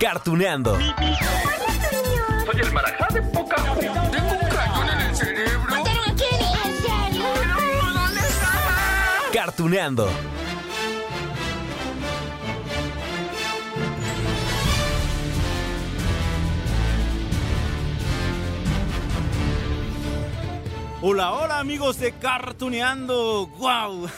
Cartuneando. Soy el marajá de poca Tengo un cañón en el cerebro. ¡Mataron a Kenny! ¿En serio? ¿Dónde estaba? Cartuneando. Hola, hola amigos de Cartuneando. ¡Wow!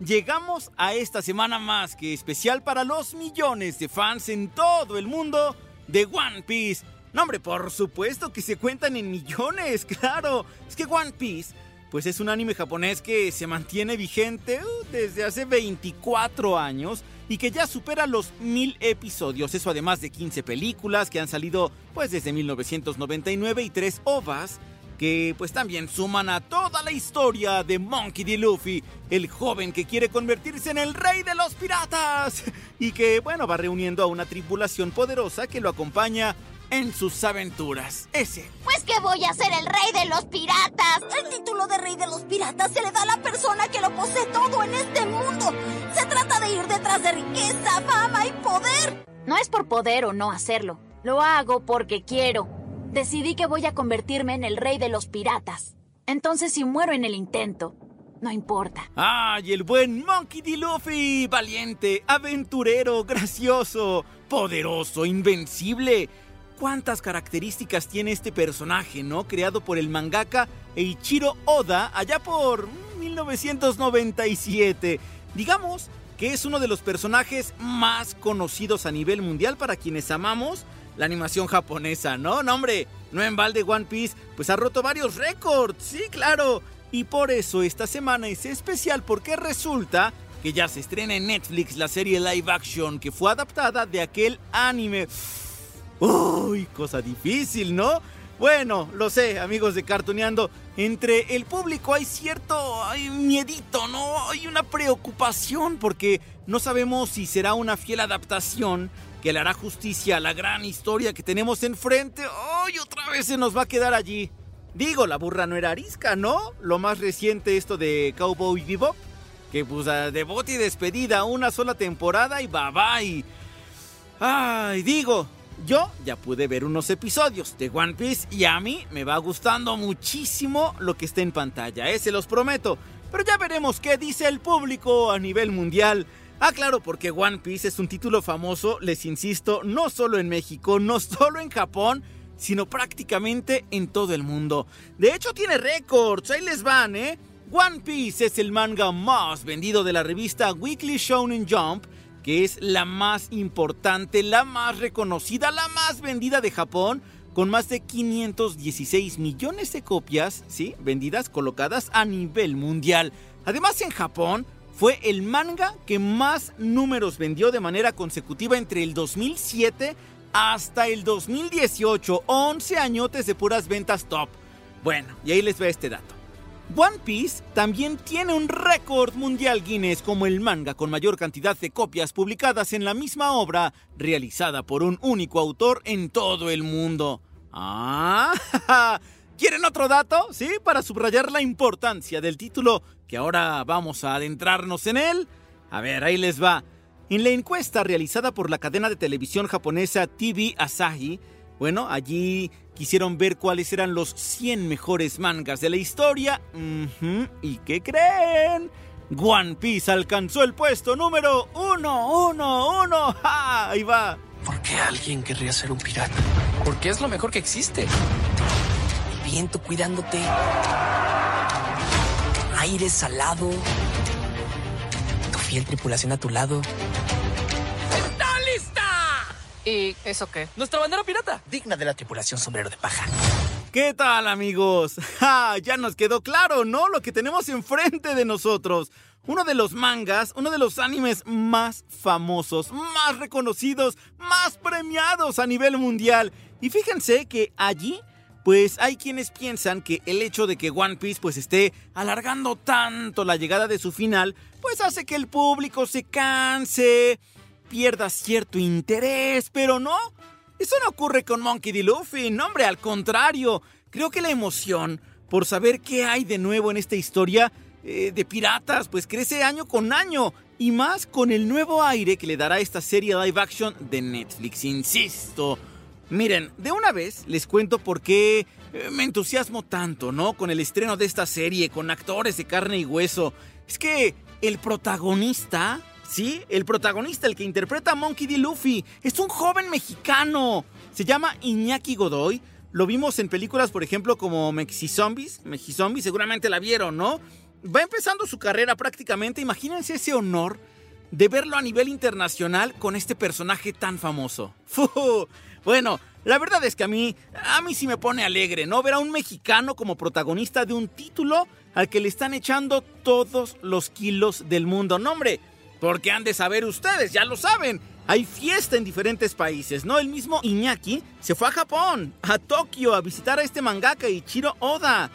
Llegamos a esta semana más que especial para los millones de fans en todo el mundo de One Piece. No, hombre, por supuesto que se cuentan en millones, claro. Es que One Piece, pues es un anime japonés que se mantiene vigente uh, desde hace 24 años y que ya supera los mil episodios. Eso además de 15 películas que han salido pues desde 1999 y 3 ovas que pues también suman a toda la historia de Monkey D. Luffy, el joven que quiere convertirse en el rey de los piratas y que bueno va reuniendo a una tripulación poderosa que lo acompaña en sus aventuras. Ese. Pues que voy a ser el rey de los piratas. El título de rey de los piratas se le da a la persona que lo posee todo en este mundo. Se trata de ir detrás de riqueza, fama y poder. No es por poder o no hacerlo. Lo hago porque quiero. Decidí que voy a convertirme en el rey de los piratas. Entonces si muero en el intento, no importa. ¡Ay, el buen Monkey D. Luffy! Valiente, aventurero, gracioso, poderoso, invencible. ¿Cuántas características tiene este personaje, no? Creado por el mangaka Eiichiro Oda allá por 1997. Digamos que es uno de los personajes más conocidos a nivel mundial para quienes amamos la animación japonesa, ¿no? No, no en balde One Piece, pues ha roto varios récords, sí, claro. Y por eso esta semana es especial porque resulta que ya se estrena en Netflix la serie live action que fue adaptada de aquel anime. Uy, cosa difícil, ¿no? Bueno, lo sé, amigos de Cartoneando. Entre el público hay cierto hay miedito, ¿no? Hay una preocupación porque no sabemos si será una fiel adaptación que le hará justicia a la gran historia que tenemos enfrente. ¡Ay, otra vez se nos va a quedar allí! Digo, la burra no era arisca, ¿no? Lo más reciente esto de Cowboy Bebop, que pues debut y despedida, una sola temporada y bye bye. Ay, digo, yo ya pude ver unos episodios de One Piece y a mí me va gustando muchísimo lo que está en pantalla, ¿eh? se los prometo. Pero ya veremos qué dice el público a nivel mundial. Ah, claro, porque One Piece es un título famoso, les insisto, no solo en México, no solo en Japón, sino prácticamente en todo el mundo. De hecho, tiene récords, ahí les van, ¿eh? One Piece es el manga más vendido de la revista Weekly Shonen Jump, que es la más importante, la más reconocida, la más vendida de Japón, con más de 516 millones de copias, ¿sí? Vendidas, colocadas a nivel mundial. Además, en Japón, fue el manga que más números vendió de manera consecutiva entre el 2007 hasta el 2018. 11 añotes de puras ventas top. Bueno, y ahí les va este dato. One Piece también tiene un récord mundial Guinness como el manga con mayor cantidad de copias publicadas en la misma obra realizada por un único autor en todo el mundo. Ah, ¿quieren otro dato? Sí, para subrayar la importancia del título que ahora vamos a adentrarnos en él. A ver, ahí les va. En la encuesta realizada por la cadena de televisión japonesa TV Asahi, bueno, allí quisieron ver cuáles eran los 100 mejores mangas de la historia. ¿Y qué creen? One Piece alcanzó el puesto número 1, 1, 1. ¡Ja! Ahí va. ¿Por qué alguien querría ser un pirata? Porque es lo mejor que existe. El viento cuidándote. Aire salado. Fiel tripulación a tu lado. ¡Está lista! ¿Y eso qué? ¿Nuestra bandera pirata? Digna de la tripulación sombrero de paja. ¿Qué tal amigos? ¡Ja! Ya nos quedó claro, ¿no? Lo que tenemos enfrente de nosotros. Uno de los mangas, uno de los animes más famosos, más reconocidos, más premiados a nivel mundial. Y fíjense que allí, pues hay quienes piensan que el hecho de que One Piece pues esté alargando tanto la llegada de su final, pues hace que el público se canse, pierda cierto interés, pero no. Eso no ocurre con Monkey D. Luffy, no hombre, al contrario. Creo que la emoción por saber qué hay de nuevo en esta historia eh, de piratas, pues crece año con año. Y más con el nuevo aire que le dará esta serie live action de Netflix, insisto. Miren, de una vez les cuento por qué eh, me entusiasmo tanto, ¿no? Con el estreno de esta serie, con actores de carne y hueso. Es que el protagonista Sí, el protagonista, el que interpreta a Monkey D. Luffy, es un joven mexicano. Se llama Iñaki Godoy. Lo vimos en películas, por ejemplo, como Mexizombies. Mexizombies, seguramente la vieron, ¿no? Va empezando su carrera prácticamente. Imagínense ese honor de verlo a nivel internacional con este personaje tan famoso. Bueno, la verdad es que a mí, a mí sí me pone alegre, ¿no? Ver a un mexicano como protagonista de un título al que le están echando todos los kilos del mundo. No, hombre, porque han de saber ustedes, ya lo saben. Hay fiesta en diferentes países, ¿no? El mismo Iñaki se fue a Japón, a Tokio, a visitar a este mangaka Ichiro Oda.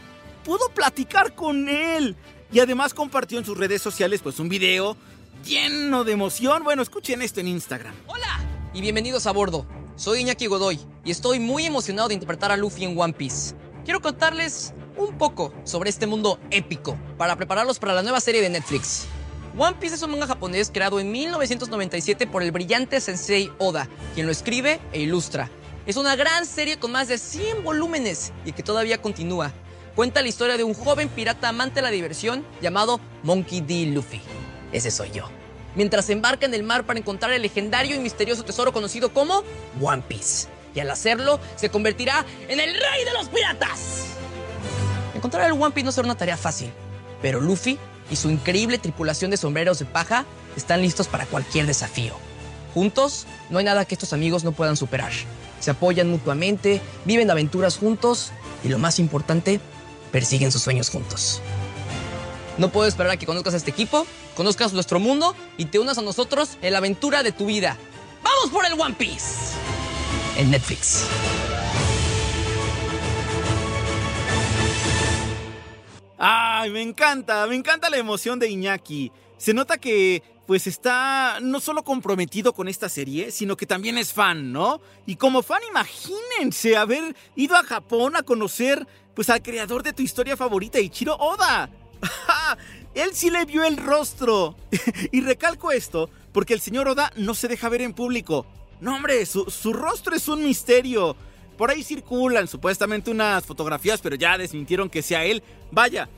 Pudo platicar con él. Y además compartió en sus redes sociales pues un video lleno de emoción. Bueno, escuchen esto en Instagram. ¡Hola! Y bienvenidos a bordo. Soy Iñaki Godoy y estoy muy emocionado de interpretar a Luffy en One Piece. Quiero contarles un poco sobre este mundo épico para prepararlos para la nueva serie de Netflix. One Piece es un manga japonés creado en 1997 por el brillante sensei Oda, quien lo escribe e ilustra. Es una gran serie con más de 100 volúmenes y que todavía continúa. Cuenta la historia de un joven pirata amante de la diversión llamado Monkey D. Luffy. Ese soy yo. Mientras embarca en el mar para encontrar el legendario y misterioso tesoro conocido como One Piece. Y al hacerlo, se convertirá en el rey de los piratas. Encontrar el One Piece no será una tarea fácil, pero Luffy y su increíble tripulación de sombreros de paja están listos para cualquier desafío. Juntos, no hay nada que estos amigos no puedan superar. Se apoyan mutuamente, viven aventuras juntos y lo más importante, persiguen sus sueños juntos. No puedo esperar a que conozcas a este equipo, conozcas nuestro mundo y te unas a nosotros en la aventura de tu vida. ¡Vamos por el One Piece! En Netflix. ¡Ay, me encanta! Me encanta la emoción de Iñaki. Se nota que pues está no solo comprometido con esta serie, sino que también es fan, ¿no? Y como fan, imagínense haber ido a Japón a conocer pues al creador de tu historia favorita, Ichiro Oda. Él sí le vio el rostro. y recalco esto porque el señor Oda no se deja ver en público. No, hombre, su, su rostro es un misterio. Por ahí circulan supuestamente unas fotografías, pero ya desmintieron que sea él. Vaya,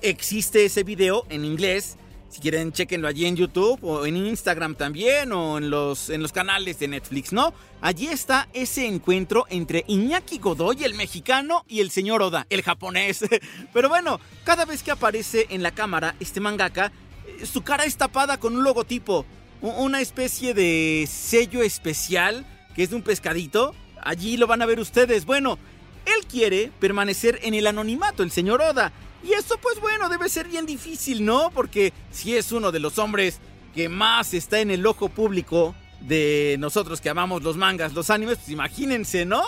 existe ese video en inglés. Si quieren, chequenlo allí en YouTube o en Instagram también o en los, en los canales de Netflix, ¿no? Allí está ese encuentro entre Iñaki Godoy, el mexicano, y el señor Oda, el japonés. Pero bueno, cada vez que aparece en la cámara este mangaka, eh, su cara es tapada con un logotipo, una especie de sello especial que es de un pescadito. Allí lo van a ver ustedes. Bueno, él quiere permanecer en el anonimato, el señor Oda. Y eso pues bueno, debe ser bien difícil, ¿no? Porque si es uno de los hombres que más está en el ojo público de nosotros que amamos los mangas, los animes, pues imagínense, ¿no?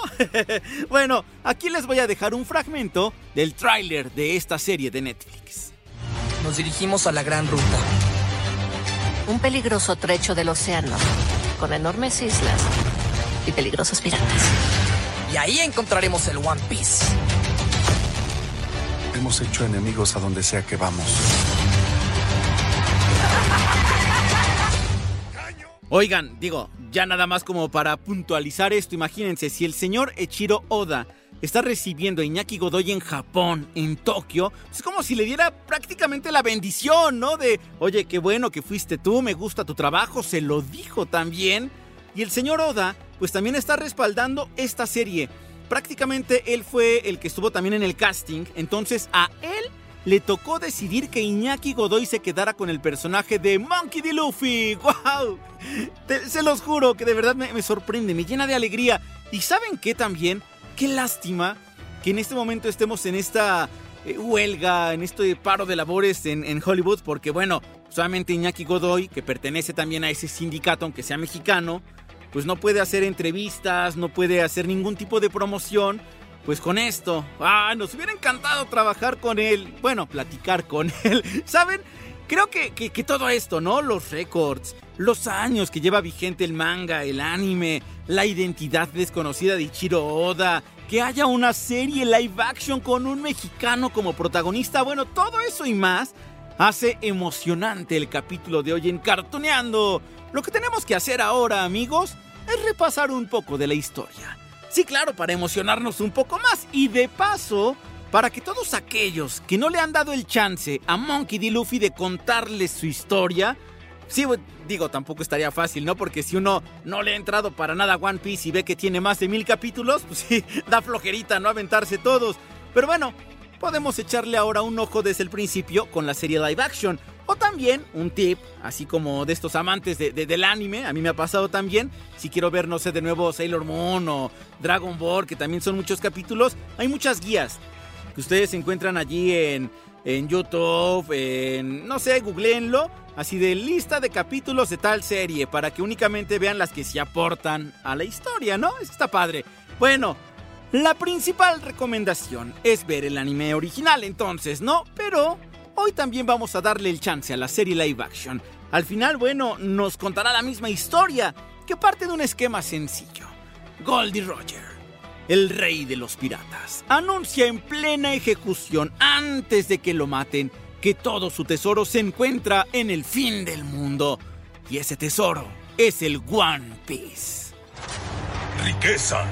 bueno, aquí les voy a dejar un fragmento del tráiler de esta serie de Netflix. Nos dirigimos a la Gran Ruta. Un peligroso trecho del océano, con enormes islas y peligrosos piratas. Y ahí encontraremos el One Piece. Hemos hecho enemigos a donde sea que vamos. Oigan, digo, ya nada más como para puntualizar esto, imagínense, si el señor Echiro Oda está recibiendo a Iñaki Godoy en Japón, en Tokio, es como si le diera prácticamente la bendición, ¿no? De, oye, qué bueno que fuiste tú, me gusta tu trabajo, se lo dijo también. Y el señor Oda, pues también está respaldando esta serie. Prácticamente él fue el que estuvo también en el casting, entonces a él le tocó decidir que Iñaki Godoy se quedara con el personaje de Monkey D. Luffy. ¡Wow! se los juro que de verdad me, sorprende, me llena de alegría. ¿Y saben qué también? Qué lástima que en este momento estemos en esta eh, huelga, en este paro de labores en, en Hollywood, porque bueno, solamente Iñaki Godoy, que pertenece también a ese sindicato, aunque sea mexicano, pues no puede hacer entrevistas, no puede hacer ningún tipo de promoción. Pues con esto, ah, nos hubiera encantado trabajar con él, bueno, platicar con él, ¿saben? Creo que, que, que todo esto, ¿no? Los récords, los años que lleva vigente el manga, el anime, la identidad desconocida de Ichiro Oda, que haya una serie live action con un mexicano como protagonista, bueno, todo eso y más hace emocionante el capítulo de hoy en Cartoneando. Lo que tenemos que hacer ahora, amigos, es repasar un poco de la historia. Sí, claro, para emocionarnos un poco más y de paso, para que todos aquellos que no le han dado el chance a Monkey D. Luffy de contarles su historia, Sí, digo, tampoco estaría fácil, ¿no? Porque si uno no le ha entrado para nada a One Piece y ve que tiene más de mil capítulos, pues sí, da flojerita no aventarse todos. Pero bueno, podemos echarle ahora un ojo desde el principio con la serie live action. O también un tip, así como de estos amantes de, del anime, a mí me ha pasado también, si quiero ver, no sé, de nuevo Sailor Moon o Dragon Ball, que también son muchos capítulos, hay muchas guías que ustedes encuentran allí en, en YouTube, en, no sé, googleenlo, así de lista de capítulos de tal serie, para que únicamente vean las que se aportan a la historia, ¿no? Eso está padre. Bueno, la principal recomendación es ver el anime original entonces, ¿no? Pero hoy también vamos a darle el chance a la serie live action. Al final, bueno, nos contará la misma historia, que parte de un esquema sencillo. Goldie Roger, el rey de los piratas, anuncia en plena ejecución antes de que lo maten que todo su tesoro se encuentra en el fin del mundo. Y ese tesoro es el One Piece. Riqueza.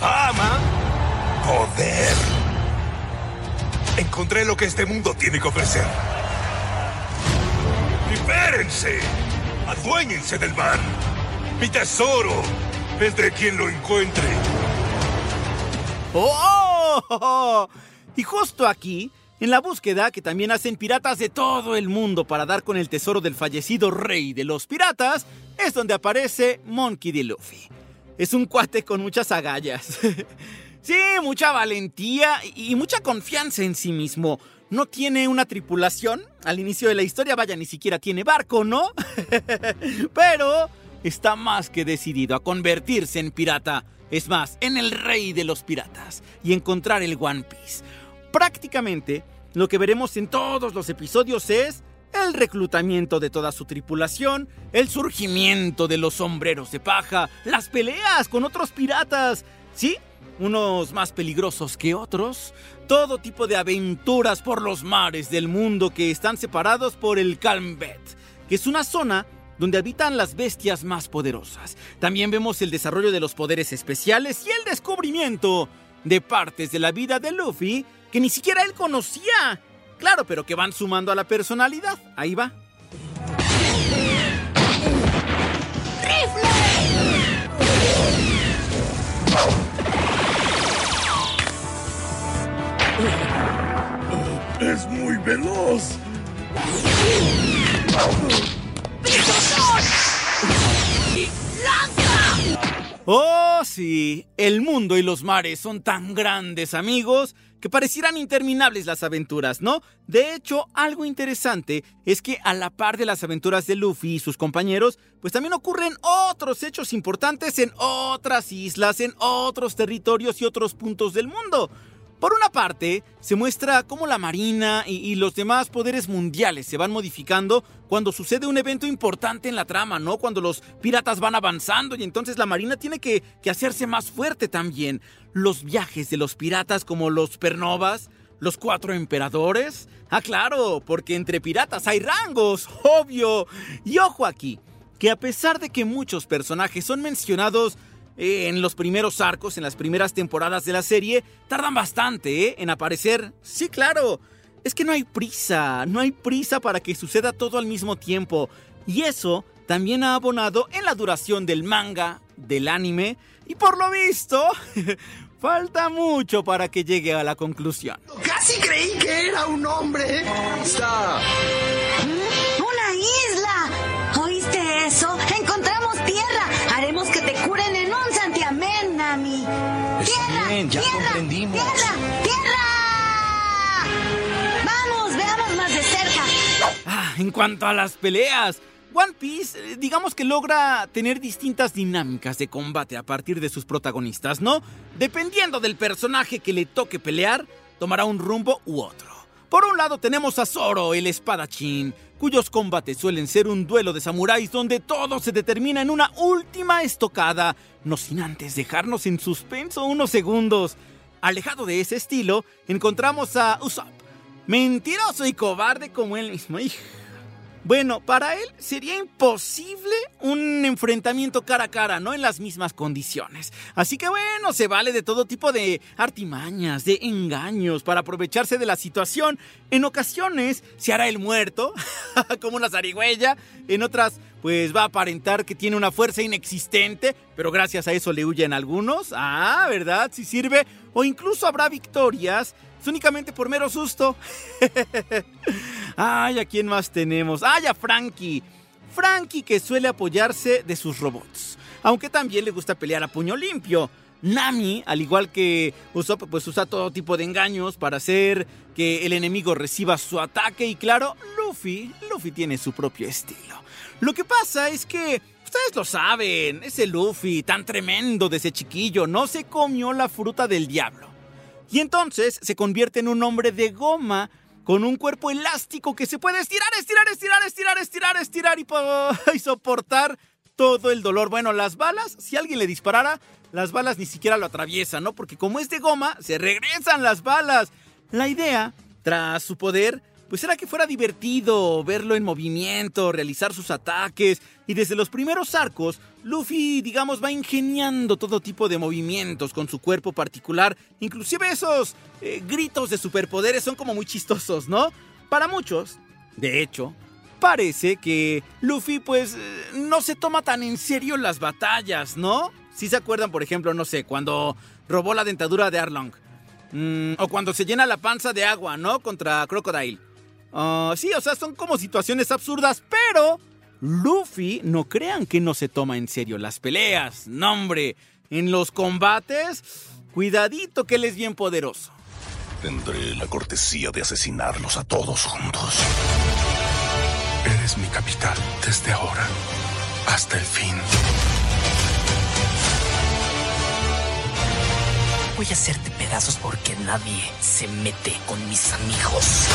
Fama. Poder. Encontré lo que este mundo tiene que ofrecer. ¡Libérense! ¡Aduéñense del mar! ¡Mi tesoro! Es de quien lo encuentre. ¡Oh! Y justo aquí, en la búsqueda que también hacen piratas de todo el mundo para dar con el tesoro del fallecido rey de los piratas, es donde aparece Monkey D. Luffy. Es un cuate con muchas agallas. sí, mucha valentía y mucha confianza en sí mismo. No tiene una tripulación. Al inicio de la historia, vaya, ni siquiera tiene barco, ¿no? Pero está más que decidido a convertirse en pirata. Es más, en el rey de los piratas y encontrar el One Piece. Prácticamente, lo que veremos en todos los episodios es el reclutamiento de toda su tripulación, el surgimiento de los sombreros de paja, las peleas con otros piratas, ¿sí? Unos más peligrosos que otros, todo tipo de aventuras por los mares del mundo que están separados por el Calmbet, que es una zona donde habitan las bestias más poderosas. También vemos el desarrollo de los poderes especiales y el descubrimiento de partes de la vida de Luffy que ni siquiera él conocía. Claro, pero que van sumando a la personalidad. Ahí va. Es muy veloz. Oh, sí, el mundo y los mares son tan grandes, amigos, que parecieran interminables las aventuras, ¿no? De hecho, algo interesante es que a la par de las aventuras de Luffy y sus compañeros, pues también ocurren otros hechos importantes en otras islas, en otros territorios y otros puntos del mundo. Por una parte, se muestra cómo la Marina y, los demás poderes mundiales se van modificando cuando sucede un evento importante en la trama, ¿no? Cuando los piratas van avanzando y entonces la Marina tiene que, que hacerse más fuerte también. Los viajes de los piratas como los Pernovas, los cuatro emperadores. Ah, claro, porque entre piratas hay rangos, obvio. Y ojo aquí, que a pesar de que muchos personajes son mencionados en los primeros arcos, en las primeras temporadas de la serie, tardan bastante ¿eh? en aparecer. Sí, claro. Es que no hay prisa, no hay prisa para que suceda todo al mismo tiempo. Y eso también ha abonado en la duración del manga, del anime, y por lo visto, falta mucho para que llegue a la conclusión. Casi creí que era un hombre. ¡Está! ¡Una isla! ¿Oíste eso? Cuanto a las peleas, One Piece, eh, digamos que logra tener distintas dinámicas de combate a partir de sus protagonistas, ¿no? Dependiendo del personaje que le toque pelear, tomará un rumbo u otro. Por un lado tenemos a Zoro, el espadachín, cuyos combates suelen ser un duelo de samuráis donde todo se determina en una última estocada, no sin antes dejarnos en suspenso unos segundos. Alejado de ese estilo, encontramos a Usopp, mentiroso y cobarde como él mismo. Hij. Bueno, para él sería imposible un enfrentamiento cara a cara, no en las mismas condiciones. Así que bueno, se vale de todo tipo de artimañas, de engaños para aprovecharse de la situación. En ocasiones se hará el muerto, como una zarigüeya. En otras, pues va a aparentar que tiene una fuerza inexistente, pero gracias a eso le huyen algunos. Ah, ¿verdad? Si sirve. O incluso habrá victorias únicamente por mero susto. Ay, ¿a quién más tenemos? Ay, a Frankie. Frankie que suele apoyarse de sus robots, aunque también le gusta pelear a puño limpio. Nami, al igual que Usopp, pues usa todo tipo de engaños para hacer que el enemigo reciba su ataque y claro, Luffy, Luffy tiene su propio estilo. Lo que pasa es que Ustedes lo saben, ese Luffy tan tremendo de ese chiquillo no se comió la fruta del diablo. Y entonces se convierte en un hombre de goma con un cuerpo elástico que se puede estirar, estirar, estirar, estirar, estirar, estirar y, y, soportar todo el dolor. Bueno, las balas, si alguien le disparara, las balas ni siquiera lo atraviesan, ¿no? Porque como es de goma, se regresan las balas. La idea, tras su poder, pues era que fuera divertido verlo en movimiento, realizar sus ataques, y desde los primeros arcos, Luffy, digamos, va ingeniando todo tipo de movimientos con su cuerpo particular, inclusive esos eh, gritos de superpoderes son como muy chistosos, ¿no? Para muchos, de hecho, parece que Luffy pues eh, no se toma tan en serio las batallas, ¿no? Si se acuerdan, por ejemplo, no sé, cuando robó la dentadura de Arlong. Mm, o cuando se llena la panza de agua, ¿no? Contra Crocodile. Ah, sí, o sea, son como situaciones absurdas, pero Luffy no crean que no se toma en serio las peleas. No, hombre, en los combates, cuidadito que él es bien poderoso. Tendré la cortesía de asesinarlos a todos juntos. Eres mi capital desde ahora hasta el fin. Voy a hacerte pedazos porque nadie se mete con mis amigos.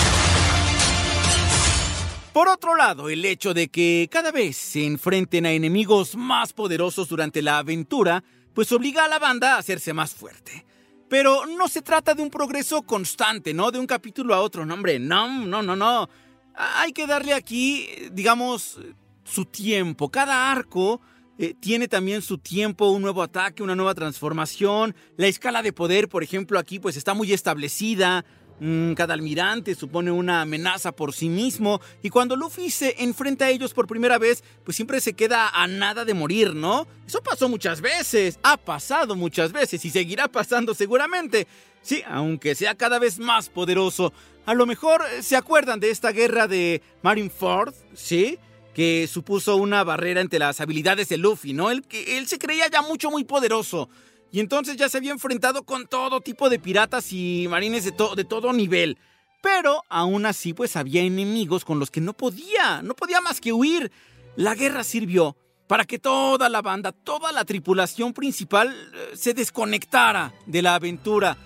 Por otro lado, el hecho de que cada vez se enfrenten a enemigos más poderosos durante la aventura, pues obliga a la banda a hacerse más fuerte. Pero no se trata de un progreso constante, ¿no? De un capítulo a otro, no, hombre, no, no, no, no. Hay que darle aquí, digamos, su tiempo. Cada arco eh, tiene también su tiempo, un nuevo ataque, una nueva transformación. La escala de poder, por ejemplo, aquí pues está muy establecida. Mm, cada almirante supone una amenaza por sí mismo y cuando Luffy se enfrenta a ellos por primera vez, pues siempre se queda a nada de morir, ¿no? Eso pasó muchas veces, ha pasado muchas veces y seguirá pasando seguramente. Sí, aunque sea cada vez más poderoso. A lo mejor eh, se acuerdan de esta guerra de Marineford, ¿sí? Que supuso una barrera entre las habilidades de Luffy, ¿no? Él, él se creía ya mucho, muy poderoso. Y entonces ya se había enfrentado con todo tipo de piratas y marines de, de todo nivel. Pero aún así, pues había enemigos con los que no podía, no podía más que huir. La guerra sirvió para que toda la banda, toda la tripulación principal eh, se desconectara de la aventura.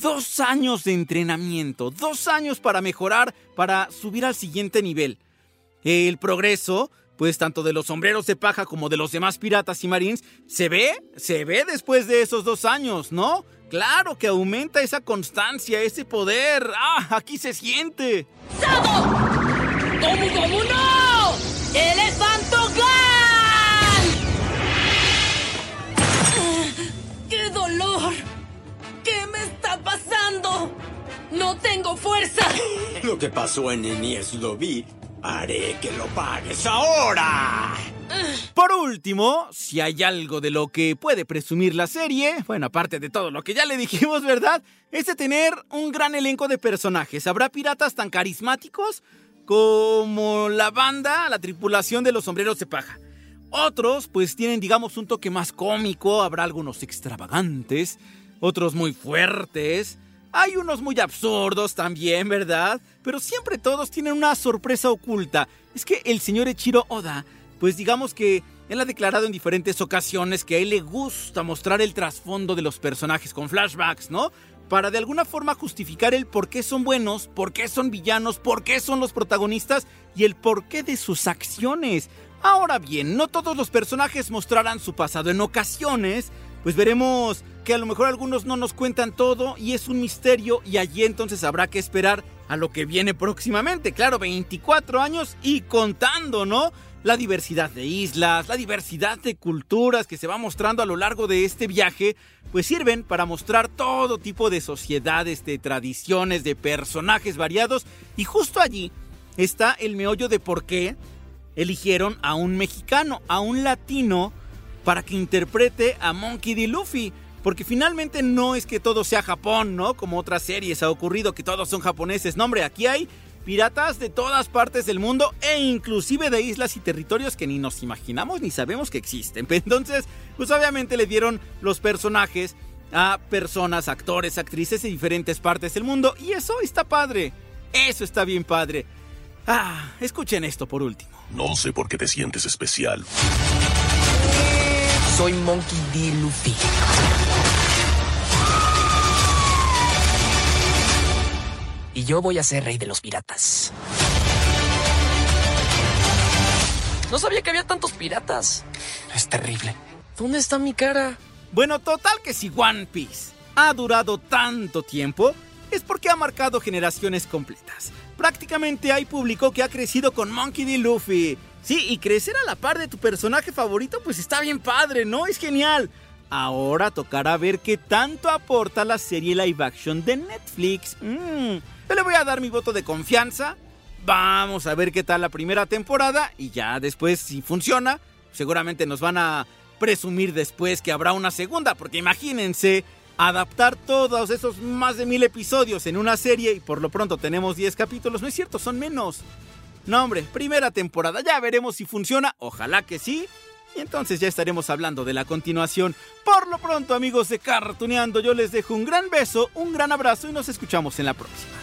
Dos años de entrenamiento, dos años para mejorar, para subir al siguiente nivel. El progreso pues tanto de los sombreros de paja como de los demás piratas y marines, se ve, se ve después de esos dos años, ¿no? Claro que aumenta esa constancia, ese poder. ¡Ah! Aquí se siente. ¡Sado! ¡Gomu Gomu no! ¡Elefantoclan! ¡Qué dolor! ¿Qué me está pasando? ¡No tengo fuerza! Lo que pasó en Enies lo vi Haré que lo pagues ahora. Por último, si hay algo de lo que puede presumir la serie, bueno, aparte de todo lo que ya le dijimos, ¿verdad? Es de tener un gran elenco de personajes. Habrá piratas tan carismáticos como la banda, la tripulación de los sombreros de paja. Otros, pues tienen, digamos, un toque más cómico, habrá algunos extravagantes, otros muy fuertes. Hay unos muy absurdos también, ¿verdad? Pero siempre todos tienen una sorpresa oculta. Es que el señor Echiro Oda, pues digamos que él ha declarado en diferentes ocasiones que a él le gusta mostrar el trasfondo de los personajes con flashbacks, ¿no? Para de alguna forma justificar el por qué son buenos, por qué son villanos, por qué son los protagonistas y el porqué de sus acciones. Ahora bien, no todos los personajes mostrarán su pasado. En ocasiones, pues veremos que a lo mejor algunos no nos cuentan todo y es un misterio y allí entonces habrá que esperar a lo que viene próximamente. Claro, 24 años y contando, ¿no? La diversidad de islas, la diversidad de culturas que se va mostrando a lo largo de este viaje, pues sirven para mostrar todo tipo de sociedades, de tradiciones, de personajes variados y justo allí está el meollo de por qué eligieron a un mexicano, a un latino, para que interprete a Monkey D. Luffy. Porque finalmente no es que todo sea Japón, ¿no? Como otras series ha ocurrido que todos son japoneses. No, hombre, aquí hay piratas de todas partes del mundo e inclusive de islas y territorios que ni nos imaginamos ni sabemos que existen. Entonces, pues obviamente le dieron los personajes a personas, actores, actrices de diferentes partes del mundo y eso está padre. Eso está bien padre. Ah, escuchen esto por último. No sé por qué te sientes especial. Soy Monkey D. Luffy. Y yo voy a ser rey de los piratas. No sabía que había tantos piratas. Es terrible. ¿Dónde está mi cara? Bueno, total que si One Piece ha durado tanto tiempo, es porque ha marcado generaciones completas. Prácticamente hay público que ha crecido con Monkey D. Luffy. Sí, y crecer a la par de tu personaje favorito, pues está bien padre, ¿no? Es genial. Ahora tocará ver qué tanto aporta la serie live action de Netflix. Mm, le voy a dar mi voto de confianza. Vamos a ver qué tal la primera temporada y ya después, si funciona, seguramente nos van a presumir después que habrá una segunda, porque imagínense adaptar todos esos más de mil episodios en una serie y por lo pronto tenemos 10 capítulos. No es cierto, son menos. No, hombre, primera temporada, ya veremos si funciona, ojalá que sí. Y entonces ya estaremos hablando de la continuación. Por lo pronto, amigos de Cartuneando, yo les dejo un gran beso, un gran abrazo y nos escuchamos en la próxima.